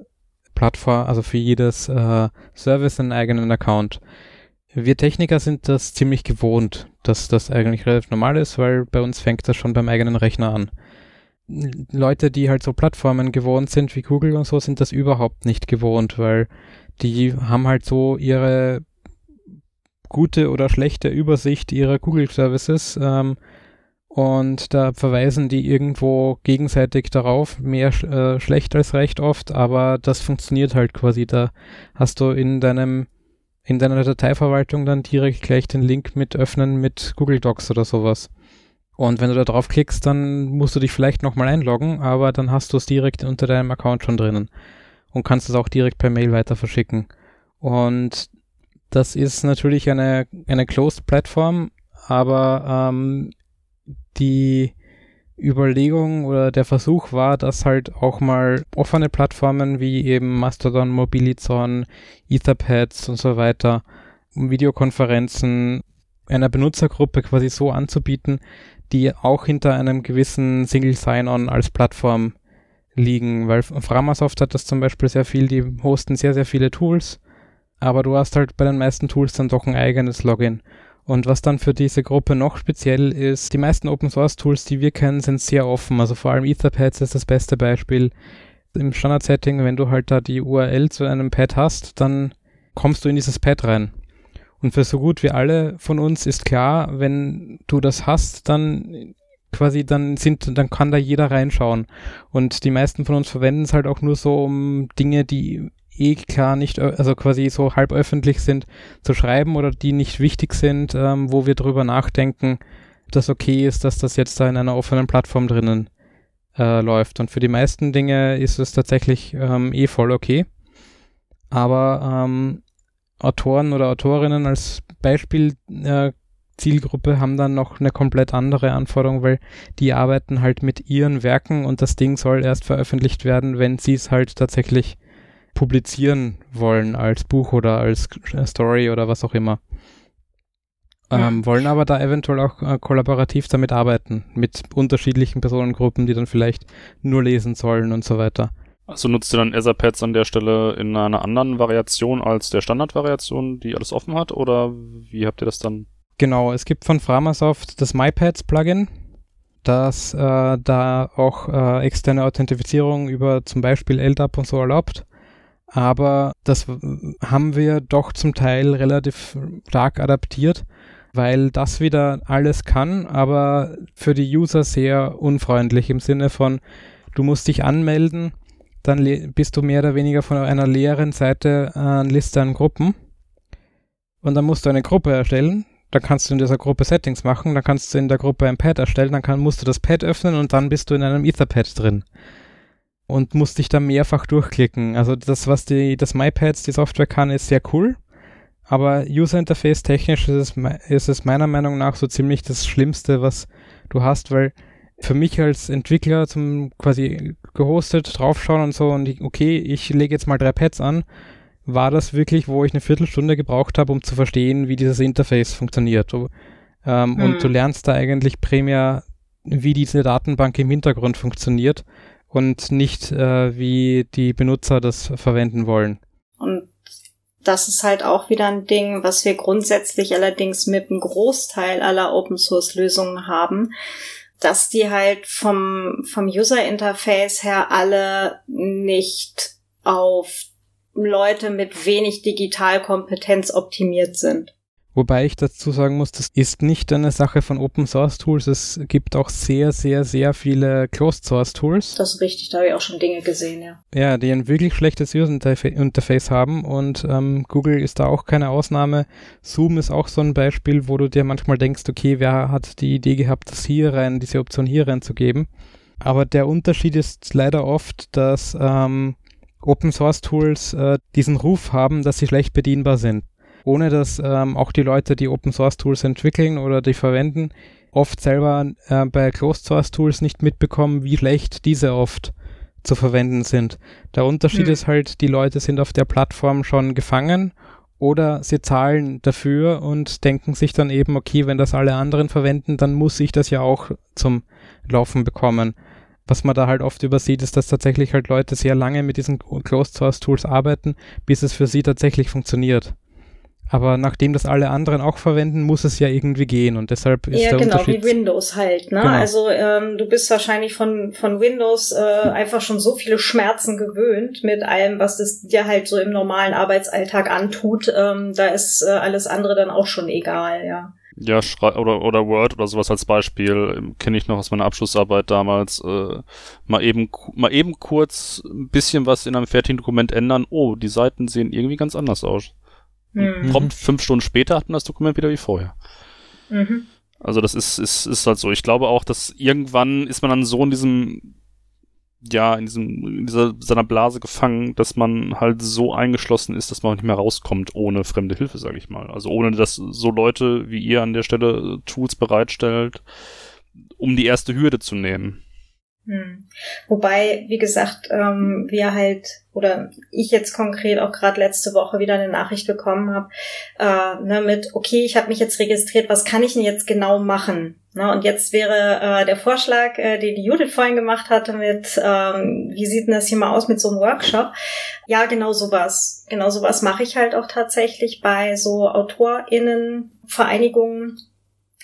E: Plattform, also für jedes äh, Service einen eigenen Account. Wir Techniker sind das ziemlich gewohnt, dass das eigentlich relativ normal ist, weil bei uns fängt das schon beim eigenen Rechner an. Leute, die halt so Plattformen gewohnt sind wie Google und so, sind das überhaupt nicht gewohnt, weil die haben halt so ihre gute oder schlechte Übersicht ihrer Google-Services ähm, und da verweisen die irgendwo gegenseitig darauf, mehr äh, schlecht als recht oft, aber das funktioniert halt quasi. Da hast du in deinem in deiner Dateiverwaltung dann direkt gleich den Link mit öffnen mit Google Docs oder sowas. Und wenn du da draufklickst, dann musst du dich vielleicht nochmal einloggen, aber dann hast du es direkt unter deinem Account schon drinnen und kannst es auch direkt per Mail weiter verschicken. Und das ist natürlich eine, eine Closed Plattform, aber ähm, die Überlegung oder der Versuch war, dass halt auch mal offene Plattformen wie eben Mastodon, Mobilizon, Etherpads und so weiter, um Videokonferenzen einer Benutzergruppe quasi so anzubieten, die auch hinter einem gewissen Single Sign-On als Plattform liegen, weil Framasoft hat das zum Beispiel sehr viel, die hosten sehr, sehr viele Tools, aber du hast halt bei den meisten Tools dann doch ein eigenes Login. Und was dann für diese Gruppe noch speziell ist, die meisten Open Source Tools, die wir kennen, sind sehr offen. Also vor allem Etherpads ist das beste Beispiel. Im Standard-Setting, wenn du halt da die URL zu einem Pad hast, dann kommst du in dieses Pad rein. Und für so gut wie alle von uns ist klar, wenn du das hast, dann quasi dann sind, dann kann da jeder reinschauen. Und die meisten von uns verwenden es halt auch nur so, um Dinge, die eh klar nicht, also quasi so halb öffentlich sind, zu schreiben oder die nicht wichtig sind, ähm, wo wir drüber nachdenken, dass okay ist, dass das jetzt da in einer offenen Plattform drinnen äh, läuft. Und für die meisten Dinge ist es tatsächlich ähm, eh voll okay. Aber ähm, Autoren oder Autorinnen als Beispiel äh, Zielgruppe haben dann noch eine komplett andere Anforderung, weil die arbeiten halt mit ihren Werken und das Ding soll erst veröffentlicht werden, wenn sie es halt tatsächlich publizieren wollen als Buch oder als Story oder was auch immer. Ähm, wollen aber da eventuell auch äh, kollaborativ damit arbeiten, mit unterschiedlichen Personengruppen, die dann vielleicht nur lesen sollen und so weiter.
B: Also nutzt ihr dann Etherpads an der Stelle in einer anderen Variation als der Standardvariation, die alles offen hat, oder wie habt ihr das dann?
E: Genau, es gibt von Framasoft das MyPads-Plugin, das äh, da auch äh, externe Authentifizierung über zum Beispiel LDAP und so erlaubt. Aber das haben wir doch zum Teil relativ stark adaptiert weil das wieder alles kann, aber für die User sehr unfreundlich im Sinne von, du musst dich anmelden, dann bist du mehr oder weniger von einer leeren Seite an Liste an Gruppen und dann musst du eine Gruppe erstellen. Dann kannst du in dieser Gruppe Settings machen, dann kannst du in der Gruppe ein Pad erstellen, dann kann, musst du das Pad öffnen und dann bist du in einem Etherpad drin und musst dich da mehrfach durchklicken. Also das, was die, das MyPads, die Software kann, ist sehr cool. Aber User Interface technisch ist es, ist es meiner Meinung nach so ziemlich das Schlimmste, was du hast, weil für mich als Entwickler zum quasi gehostet draufschauen und so und ich, okay, ich lege jetzt mal drei Pads an, war das wirklich, wo ich eine Viertelstunde gebraucht habe, um zu verstehen, wie dieses Interface funktioniert. Du, ähm, hm. Und du lernst da eigentlich primär, wie diese Datenbank im Hintergrund funktioniert und nicht, äh, wie die Benutzer das verwenden wollen.
D: Und das ist halt auch wieder ein Ding, was wir grundsätzlich allerdings mit einem Großteil aller Open Source Lösungen haben, dass die halt vom, vom User Interface her alle nicht auf Leute mit wenig Digitalkompetenz optimiert sind.
E: Wobei ich dazu sagen muss, das ist nicht eine Sache von Open Source Tools. Es gibt auch sehr, sehr, sehr viele Closed Source Tools.
D: Das ist richtig, da habe ich auch schon Dinge gesehen, ja.
E: Ja, die ein wirklich schlechtes User Interface haben und ähm, Google ist da auch keine Ausnahme. Zoom ist auch so ein Beispiel, wo du dir manchmal denkst, okay, wer hat die Idee gehabt, das hier rein, diese Option hier reinzugeben? Aber der Unterschied ist leider oft, dass ähm, Open Source Tools äh, diesen Ruf haben, dass sie schlecht bedienbar sind ohne dass ähm, auch die Leute, die Open Source Tools entwickeln oder die verwenden, oft selber äh, bei Closed Source Tools nicht mitbekommen, wie schlecht diese oft zu verwenden sind. Der Unterschied hm. ist halt, die Leute sind auf der Plattform schon gefangen oder sie zahlen dafür und denken sich dann eben, okay, wenn das alle anderen verwenden, dann muss ich das ja auch zum Laufen bekommen. Was man da halt oft übersieht, ist, dass tatsächlich halt Leute sehr lange mit diesen Closed Source Tools arbeiten, bis es für sie tatsächlich funktioniert. Aber nachdem das alle anderen auch verwenden, muss es ja irgendwie gehen und deshalb ist
D: ja,
E: der
D: genau,
E: Unterschied...
D: wie Windows halt. Ne? Genau. Also ähm, du bist wahrscheinlich von, von Windows äh, einfach schon so viele Schmerzen gewöhnt mit allem, was das dir halt so im normalen Arbeitsalltag antut. Ähm, da ist äh, alles andere dann auch schon egal, ja.
B: Ja, oder, oder Word oder sowas als Beispiel, kenne ich noch aus meiner Abschlussarbeit damals. Äh, mal, eben, mal eben kurz ein bisschen was in einem fertigen Dokument ändern. Oh, die Seiten sehen irgendwie ganz anders aus. Mhm. Prompt fünf Stunden später hat man das Dokument wieder wie vorher. Mhm. Also das ist, ist, ist halt so. Ich glaube auch, dass irgendwann ist man dann so in diesem, ja, in diesem, in dieser, seiner Blase gefangen, dass man halt so eingeschlossen ist, dass man nicht mehr rauskommt ohne fremde Hilfe, sage ich mal. Also ohne, dass so Leute wie ihr an der Stelle Tools bereitstellt, um die erste Hürde zu nehmen.
D: Hm. Wobei, wie gesagt, ähm, wir halt, oder ich jetzt konkret auch gerade letzte Woche wieder eine Nachricht bekommen habe, äh, ne, mit, okay, ich habe mich jetzt registriert, was kann ich denn jetzt genau machen? Ne, und jetzt wäre äh, der Vorschlag, äh, den die Judith vorhin gemacht hatte, mit, ähm, wie sieht denn das hier mal aus mit so einem Workshop? Ja, genau sowas. Genau sowas mache ich halt auch tatsächlich bei so AutorInnen-Vereinigungen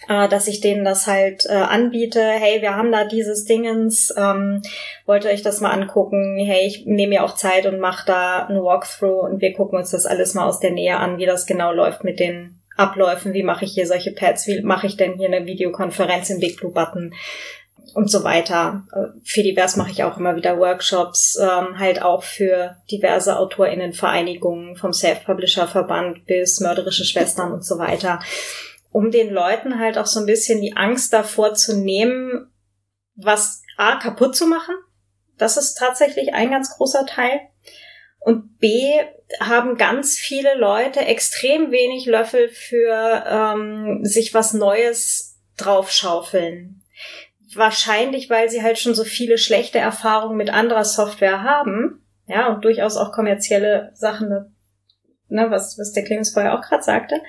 D: äh, dass ich denen das halt äh, anbiete. Hey, wir haben da dieses Dingens, ähm, wollt ihr euch das mal angucken? Hey, ich nehme mir auch Zeit und mache da ein Walkthrough und wir gucken uns das alles mal aus der Nähe an, wie das genau läuft mit den Abläufen. Wie mache ich hier solche Pads? Wie mache ich denn hier eine Videokonferenz im Big Blue Button? und so weiter. Äh, für divers mache ich auch immer wieder Workshops, ähm, halt auch für diverse AutorInnenvereinigungen, vom Self-Publisher-Verband bis mörderische Schwestern und so weiter um den Leuten halt auch so ein bisschen die Angst davor zu nehmen, was A kaputt zu machen. Das ist tatsächlich ein ganz großer Teil. Und B, haben ganz viele Leute extrem wenig Löffel für ähm, sich was Neues draufschaufeln. Wahrscheinlich, weil sie halt schon so viele schlechte Erfahrungen mit anderer Software haben, ja, und durchaus auch kommerzielle Sachen, ne, was, was der Clemens vorher auch gerade sagte.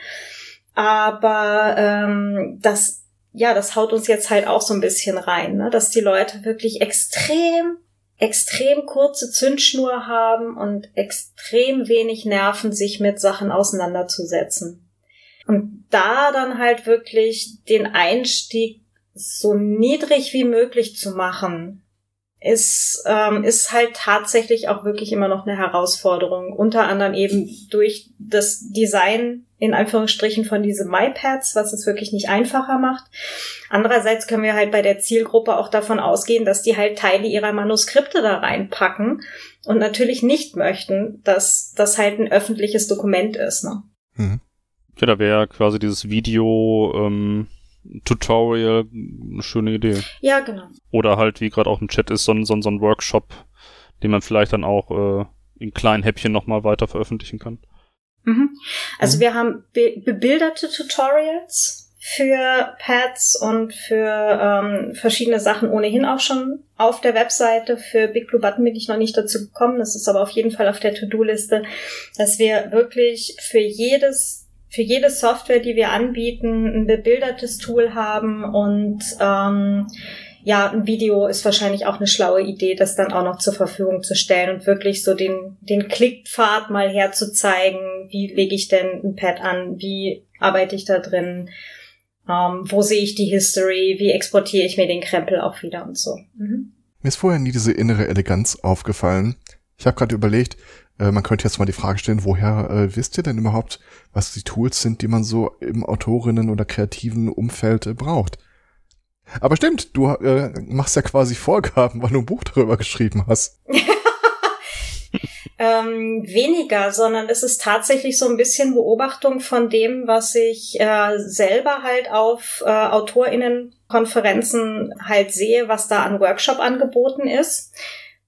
D: Aber ähm, das, ja, das haut uns jetzt halt auch so ein bisschen rein, ne, dass die Leute wirklich extrem extrem kurze Zündschnur haben und extrem wenig Nerven, sich mit Sachen auseinanderzusetzen. Und da dann halt wirklich den Einstieg so niedrig wie möglich zu machen, ist, ähm, ist halt tatsächlich auch wirklich immer noch eine Herausforderung. Unter anderem eben durch das Design in Anführungsstrichen von diesen MyPads, was es wirklich nicht einfacher macht. Andererseits können wir halt bei der Zielgruppe auch davon ausgehen, dass die halt Teile ihrer Manuskripte da reinpacken und natürlich nicht möchten, dass das halt ein öffentliches Dokument ist. Ne?
B: Mhm. Ja, da wäre quasi dieses Video ähm, Tutorial eine schöne Idee.
D: Ja, genau.
B: Oder halt, wie gerade auch im Chat ist, so ein, so ein, so ein Workshop, den man vielleicht dann auch äh, in kleinen Häppchen nochmal weiter veröffentlichen kann.
D: Mhm. Also mhm. wir haben be bebilderte Tutorials für Pads und für ähm, verschiedene Sachen ohnehin auch schon auf der Webseite. Für Big Blue Button bin ich noch nicht dazu gekommen. Das ist aber auf jeden Fall auf der To-Do-Liste, dass wir wirklich für jedes für jede Software, die wir anbieten, ein bebildertes Tool haben und ähm, ja, ein Video ist wahrscheinlich auch eine schlaue Idee, das dann auch noch zur Verfügung zu stellen und wirklich so den, den Klickpfad mal herzuzeigen. Wie lege ich denn ein Pad an? Wie arbeite ich da drin? Ähm, wo sehe ich die History? Wie exportiere ich mir den Krempel auch wieder und so? Mhm.
C: Mir ist vorher nie diese innere Eleganz aufgefallen. Ich habe gerade überlegt, äh, man könnte jetzt mal die Frage stellen, woher äh, wisst ihr denn überhaupt, was die Tools sind, die man so im Autorinnen- oder kreativen Umfeld äh, braucht? Aber stimmt, du äh, machst ja quasi Vorgaben, [laughs] weil du ein Buch darüber geschrieben hast. [laughs]
D: ähm, weniger, sondern es ist tatsächlich so ein bisschen Beobachtung von dem, was ich äh, selber halt auf äh, AutorInnenkonferenzen halt sehe, was da an Workshop angeboten ist.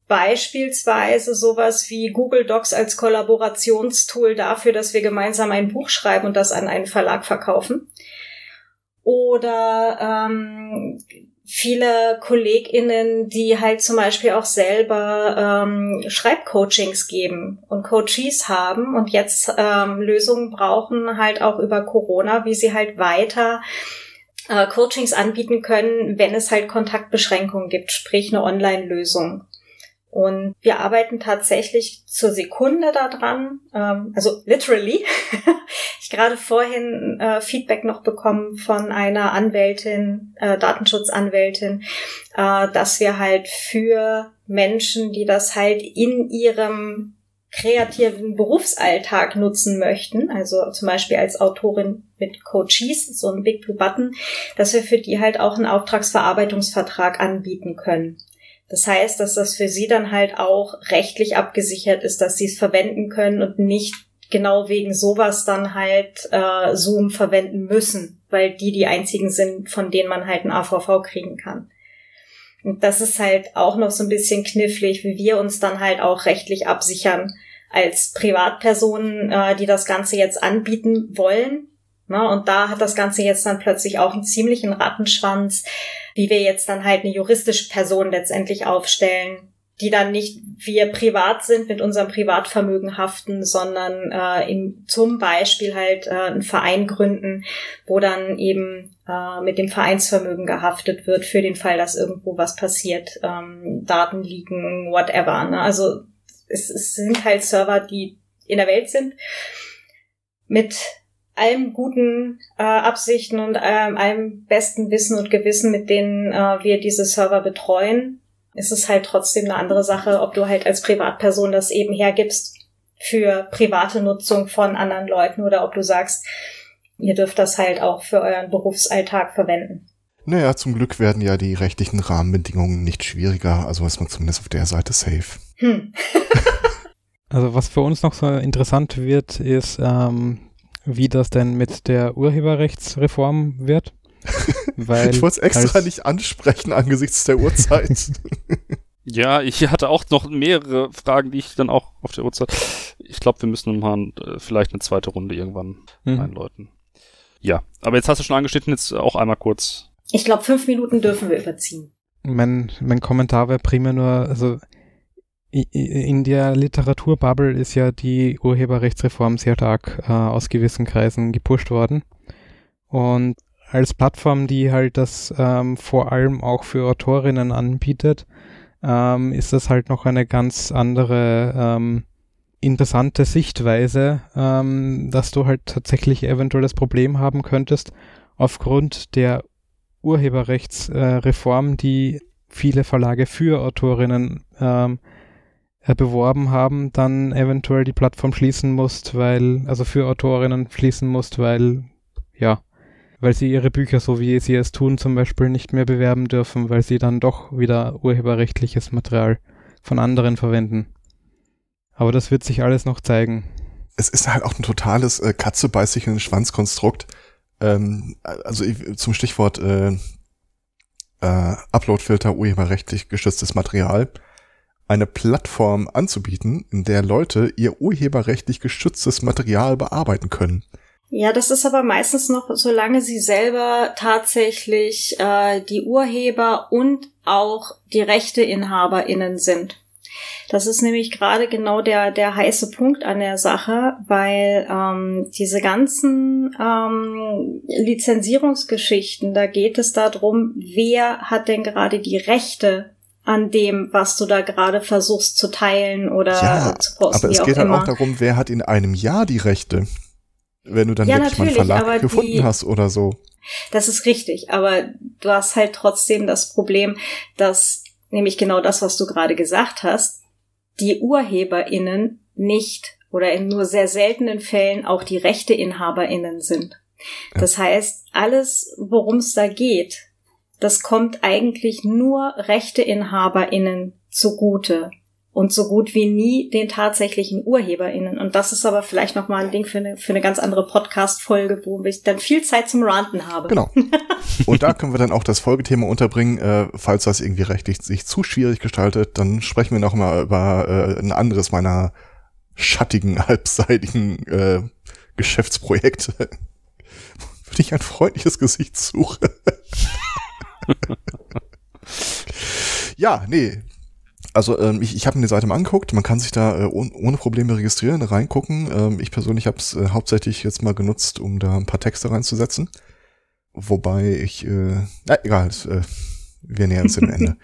D: Beispielsweise sowas wie Google Docs als Kollaborationstool dafür, dass wir gemeinsam ein Buch schreiben und das an einen Verlag verkaufen oder ähm, viele KollegInnen, die halt zum Beispiel auch selber ähm, Schreibcoachings geben und Coaches haben und jetzt ähm, Lösungen brauchen, halt auch über Corona, wie sie halt weiter äh, Coachings anbieten können, wenn es halt Kontaktbeschränkungen gibt, sprich eine Online-Lösung. Und wir arbeiten tatsächlich zur Sekunde daran, ähm, also literally. [laughs] ich gerade vorhin äh, Feedback noch bekommen von einer Anwältin, äh, Datenschutzanwältin, äh, dass wir halt für Menschen, die das halt in ihrem kreativen Berufsalltag nutzen möchten, also zum Beispiel als Autorin mit Coaches, so ein Big Blue Button, dass wir für die halt auch einen Auftragsverarbeitungsvertrag anbieten können. Das heißt, dass das für sie dann halt auch rechtlich abgesichert ist, dass sie es verwenden können und nicht genau wegen sowas dann halt äh, Zoom verwenden müssen, weil die die einzigen sind, von denen man halt ein AVV kriegen kann. Und das ist halt auch noch so ein bisschen knifflig, wie wir uns dann halt auch rechtlich absichern als Privatpersonen, äh, die das Ganze jetzt anbieten wollen. Ne? Und da hat das Ganze jetzt dann plötzlich auch einen ziemlichen Rattenschwanz, wie wir jetzt dann halt eine juristische Person letztendlich aufstellen, die dann nicht wir privat sind, mit unserem Privatvermögen haften, sondern äh, in, zum Beispiel halt äh, einen Verein gründen, wo dann eben äh, mit dem Vereinsvermögen gehaftet wird für den Fall, dass irgendwo was passiert, ähm, Daten liegen, whatever. Ne? Also es, es sind halt Server, die in der Welt sind mit allem guten äh, Absichten und ähm, allem besten Wissen und Gewissen, mit denen äh, wir diese Server betreuen, ist es halt trotzdem eine andere Sache, ob du halt als Privatperson das eben hergibst für private Nutzung von anderen Leuten oder ob du sagst, ihr dürft das halt auch für euren Berufsalltag verwenden.
C: Naja, zum Glück werden ja die rechtlichen Rahmenbedingungen nicht schwieriger, also ist man zumindest auf der Seite safe. Hm. [laughs] [laughs]
E: also was für uns noch so interessant wird, ist, ähm, wie das denn mit der Urheberrechtsreform wird. [laughs]
C: Weil ich wollte es extra nicht ansprechen angesichts der Uhrzeit. [laughs]
B: Ja, ich hatte auch noch mehrere Fragen, die ich dann auch auf der Uhrzeit. Ich glaube, wir müssen mal äh, vielleicht eine zweite Runde irgendwann
E: Mhm.
B: einläuten. Ja, aber jetzt hast du schon angeschnitten, jetzt auch einmal kurz.
D: Ich glaube, fünf Minuten dürfen wir überziehen.
E: Mein, mein Kommentar wäre primär nur, also in der Literaturbubble ist ja die Urheberrechtsreform sehr stark äh, aus gewissen Kreisen gepusht worden. Und als Plattform, die halt das ähm, vor allem auch für Autorinnen anbietet, ähm, ist das halt noch eine ganz andere ähm, interessante Sichtweise, ähm, dass du halt tatsächlich eventuell das Problem haben könntest, aufgrund der Urheberrechtsreform, die viele Verlage für Autorinnen ähm, äh, beworben haben, dann eventuell die Plattform schließen musst, weil, also für Autorinnen schließen musst, weil, ja, weil sie ihre Bücher, so wie sie es tun, zum Beispiel nicht mehr bewerben dürfen, weil sie dann doch wieder urheberrechtliches Material von anderen verwenden. Aber das wird sich alles noch zeigen.
C: es ist halt auch ein totales äh, Katze beißt sich in den Schwanz-Konstrukt. Ähm, also ich, zum Stichwort äh, äh, Uploadfilter, urheberrechtlich geschütztes Material, eine Plattform anzubieten, in der Leute ihr urheberrechtlich geschütztes Material bearbeiten können.
D: Ja, das ist aber meistens noch, solange sie selber tatsächlich äh, die Urheber und auch die RechteinhaberInnen sind. Das ist nämlich gerade genau der, der heiße Punkt an der Sache, weil ähm, diese ganzen ähm, Lizenzierungsgeschichten, da geht es darum, wer hat denn gerade die Rechte an dem, was du da gerade versuchst zu teilen oder
C: ja,
D: zu posten,
C: aber es geht halt
D: immer.
C: auch darum, wer hat in einem Jahr die Rechte. Wenn du dann
D: Ja,
C: wirklich mal einen Verlag
D: die-
C: gefunden hast oder so.
D: Das ist richtig, aber du hast halt trotzdem das Problem, dass nämlich genau das, was du gerade gesagt hast, die UrheberInnen nicht oder in nur sehr seltenen Fällen auch die RechteinhaberInnen sind. Das heißt, alles, worum es da geht, das kommt eigentlich nur RechteinhaberInnen zugute und so gut wie nie den tatsächlichen UrheberInnen. Und das ist aber vielleicht nochmal ein Ding für eine, für eine ganz andere Podcast-Folge, wo ich dann viel Zeit zum Ranten habe.
C: Genau. [laughs] Und da können wir dann auch das Folgethema unterbringen. Äh, falls das irgendwie rechtlich sich zu schwierig gestaltet, dann sprechen wir noch mal über äh, ein anderes meiner schattigen, [laughs] halbseitigen äh, Geschäftsprojekte. [laughs] Würde ich ein freundliches Gesicht suche. [laughs] ja, nee. Also ähm, ich, ich habe mir die Seite mal angeguckt. Man kann sich da äh, ohne, ohne Probleme registrieren, reingucken. Ähm, ich persönlich habe es äh, hauptsächlich jetzt mal genutzt, um da ein paar Texte reinzusetzen. Wobei ich, äh, na, egal, äh, wir nähern uns dem [laughs] Ende.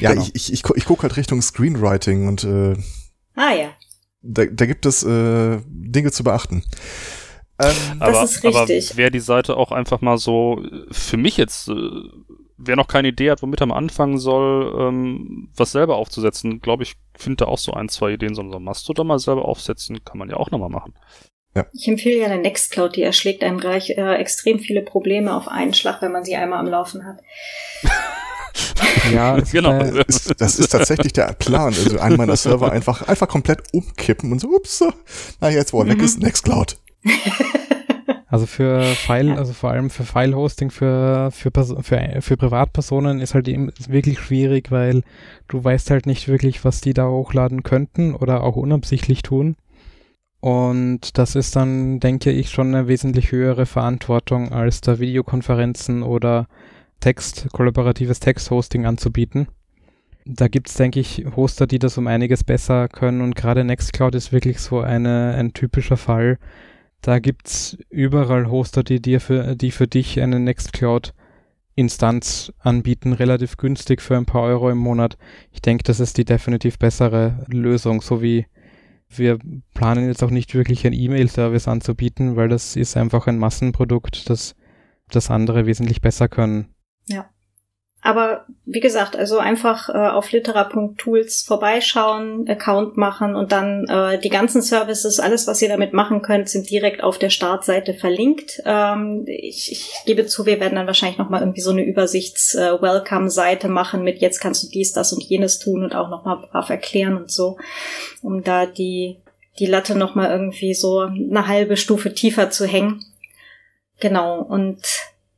C: Ja,
D: Genau.
C: ich, ich, ich, gu- ich gucke halt Richtung Screenwriting und äh,
D: Ah ja,
C: da, da gibt es äh, Dinge zu beachten. Ähm,
D: Das
B: aber,
D: ist
B: aber
D: richtig.
B: wer die Seite auch einfach mal so, äh, für mich jetzt, äh, wer noch keine Idee hat, womit er mal anfangen soll, ähm, was selber aufzusetzen, glaube ich, findet da auch so ein, zwei Ideen, so ein Mastodon mal selber aufsetzen, kann man ja auch nochmal machen.
D: ich empfehle ja eine Nextcloud, die erschlägt einem gleich äh, extrem viele Probleme auf einen Schlag, wenn man sie einmal am Laufen hat. [laughs]
E: Ja,
B: Genau.
E: äh,
C: ist, das ist tatsächlich der Plan. Also einen meiner Server einfach, einfach komplett umkippen und so, ups, so, na jetzt, wo er weg
D: Mhm.
C: ist, Nextcloud. [laughs]
E: Also für File, also vor allem für File-Hosting für, für, für, für Privatpersonen ist halt eben wirklich schwierig, weil du weißt halt nicht wirklich, was die da hochladen könnten oder auch unabsichtlich tun. Und das ist dann, denke ich, schon eine wesentlich höhere Verantwortung, als da Videokonferenzen oder Text, kollaboratives Texthosting anzubieten. Da gibt's denke ich, Hoster, die das um einiges besser können und gerade Nextcloud ist wirklich so eine, ein typischer Fall, da gibt's überall Hoster, die dir für, die für dich eine Nextcloud-Instanz anbieten, relativ günstig für ein paar Euro im Monat. Ich denke, das ist die definitiv bessere Lösung, so wie wir planen jetzt auch nicht wirklich einen E-Mail-Service anzubieten, weil das ist einfach ein Massenprodukt, das das andere wesentlich besser können.
D: Aber wie gesagt, also einfach äh, auf litera.tools vorbeischauen, Account machen und dann äh, die ganzen Services, alles, was ihr damit machen könnt, sind direkt auf der Startseite verlinkt. Ähm, ich, ich gebe zu, wir werden dann wahrscheinlich nochmal irgendwie so eine Übersichts-Welcome-Seite machen mit jetzt kannst du dies, das und jenes tun und auch nochmal brav erklären und so, um da die, die Latte nochmal irgendwie so eine halbe Stufe tiefer zu hängen. Genau, und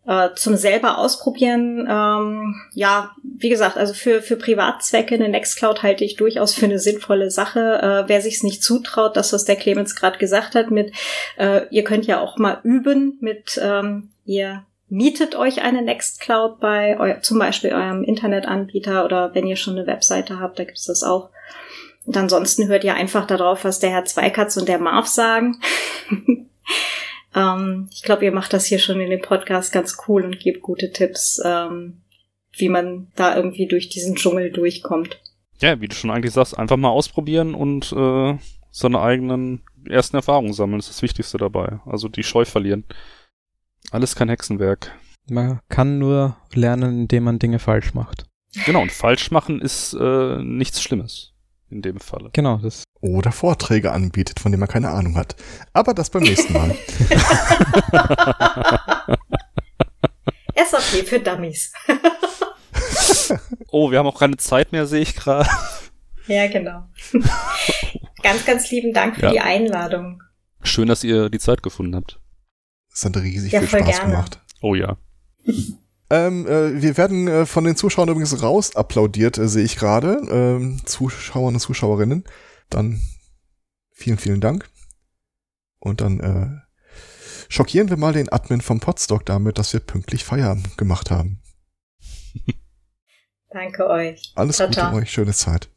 D: äh, zum selber ausprobieren, ähm, ja, wie gesagt, also für, für Privatzwecke eine Nextcloud halte ich durchaus für eine sinnvolle Sache. Äh, wer sich's nicht zutraut, das, was der Clemens gerade gesagt hat, mit äh, ihr könnt ja auch mal üben mit ähm, ihr mietet euch eine Nextcloud bei eu zum Beispiel eurem Internetanbieter oder wenn ihr schon eine Webseite habt, da gibt's das auch. Und ansonsten hört ihr einfach darauf, was der Herr Zweikatz und der Marv sagen. [laughs] ähm, ich glaube, ihr macht das hier schon in dem Podcast ganz cool und gebt gute Tipps, ähm, wie man da irgendwie durch diesen Dschungel durchkommt.
B: Ja, wie du schon eigentlich sagst, einfach mal ausprobieren und äh, seine eigenen ersten Erfahrungen sammeln. Das ist das Wichtigste dabei. Also die Scheu verlieren. Alles kein Hexenwerk.
E: Man kann nur lernen, indem man Dinge falsch macht.
B: Genau, und falsch machen ist äh, nichts Schlimmes in dem Falle.
E: Genau, das.
C: Oder Vorträge anbietet, von denen man keine Ahnung hat. Aber das beim nächsten Mal. [laughs] [laughs]
D: SAP für Dummies. [laughs]
B: oh, wir haben auch keine Zeit mehr, sehe ich gerade.
D: Ja, genau. ganz, ganz lieben Dank für
B: Ja.
D: die Einladung.
B: Schön, dass ihr die Zeit gefunden habt.
C: Es hat riesig
D: Ja,
C: viel
D: voll
C: Spaß
D: gerne.
C: gemacht.
B: Oh ja.
C: Ähm, äh, wir werden äh, von den Zuschauern übrigens raus applaudiert, äh, sehe ich gerade. Ähm, Zuschauer und Zuschauerinnen. Dann vielen, vielen Dank. Und dann äh, schockieren wir mal den Admin vom Podstock damit, dass wir pünktlich Feierabend gemacht haben. [laughs]
D: Danke euch.
C: Alles
D: Ciao,
C: Gute
D: ciao.
C: euch, schöne Zeit.